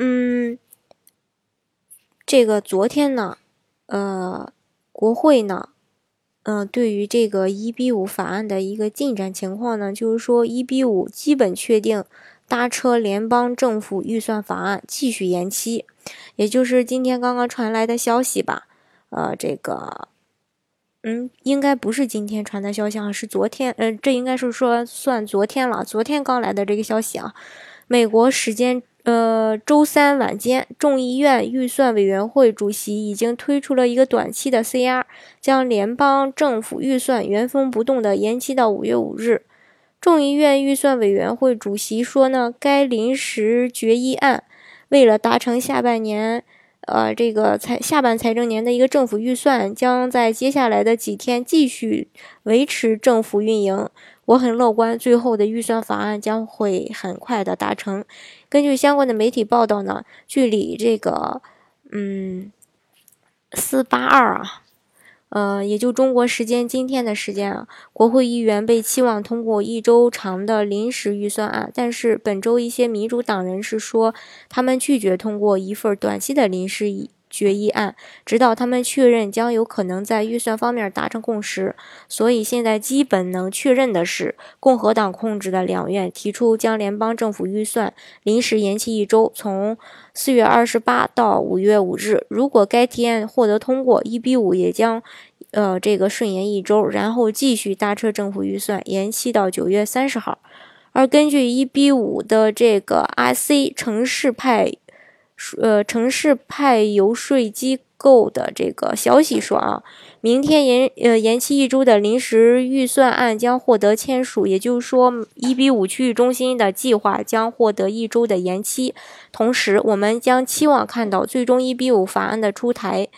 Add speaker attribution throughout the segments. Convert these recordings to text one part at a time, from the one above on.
Speaker 1: 嗯，这个昨天呢，呃，国会呢，嗯，对于这个一比五法案的一个进展情况呢，就是说一比五基本确定搭车联邦政府预算法案继续延期，也就是今天刚刚传来的消息吧。呃，这个，嗯，应该不是今天传的消息啊，是昨天，呃，这应该是说算昨天了，昨天刚来的这个消息啊，美国时间。呃，周三晚间，众议院预算委员会主席已经推出了一个短期的 CR，将联邦政府预算原封不动的延期到五月五日。众议院预算委员会主席说呢，该临时决议案为了达成下半年，呃，这个财下半财政年的一个政府预算，将在接下来的几天继续维持政府运营。我很乐观，最后的预算法案将会很快的达成。根据相关的媒体报道呢，距离这个，嗯，四八二啊，呃，也就中国时间今天的时间啊，国会议员被期望通过一周长的临时预算案，但是本周一些民主党人士说，他们拒绝通过一份短期的临时议。决议案，直到他们确认将有可能在预算方面达成共识。所以现在基本能确认的是，共和党控制的两院提出将联邦政府预算临时延期一周，从四月二十八到五月五日。如果该提案获得通过，一比五也将，呃，这个顺延一周，然后继续搭车政府预算延期到九月三十号。而根据一比五的这个 IC 城市派。呃，城市派游说机构的这个消息说啊，明天延呃延期一周的临时预算案将获得签署，也就是说，一比五区域中心的计划将获得一周的延期。同时，我们将期望看到最终一比五法案的出台。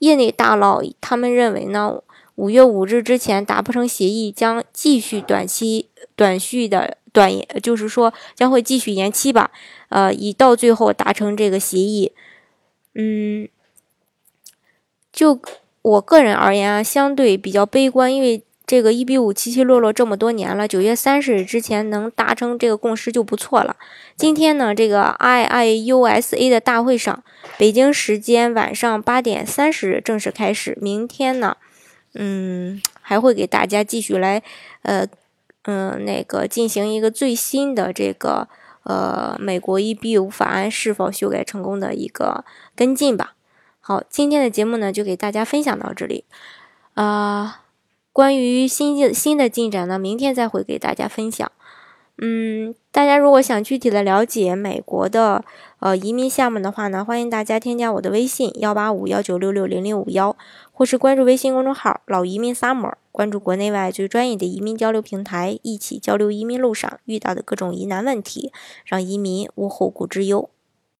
Speaker 1: 业内大佬他们认为呢，五月五日之前达不成协议，将继续短期短续的。短延就是说将会继续延期吧，呃，以到最后达成这个协议。嗯，就我个人而言啊，相对比较悲观，因为这个一比五起起落落这么多年了，九月三十日之前能达成这个共识就不错了。今天呢，这个 IIUSA 的大会上，北京时间晚上八点三十正式开始。明天呢，嗯，还会给大家继续来，呃。嗯，那个进行一个最新的这个呃美国 EB 五法案是否修改成功的一个跟进吧。好，今天的节目呢就给大家分享到这里。啊，关于新进新的进展呢，明天再会给大家分享。嗯，大家如果想具体的了解美国的呃移民项目的话呢，欢迎大家添加我的微信幺八五幺九六六零零五幺，或是关注微信公众号老移民 summer。关注国内外最专业的移民交流平台，一起交流移民路上遇到的各种疑难问题，让移民无后顾之忧。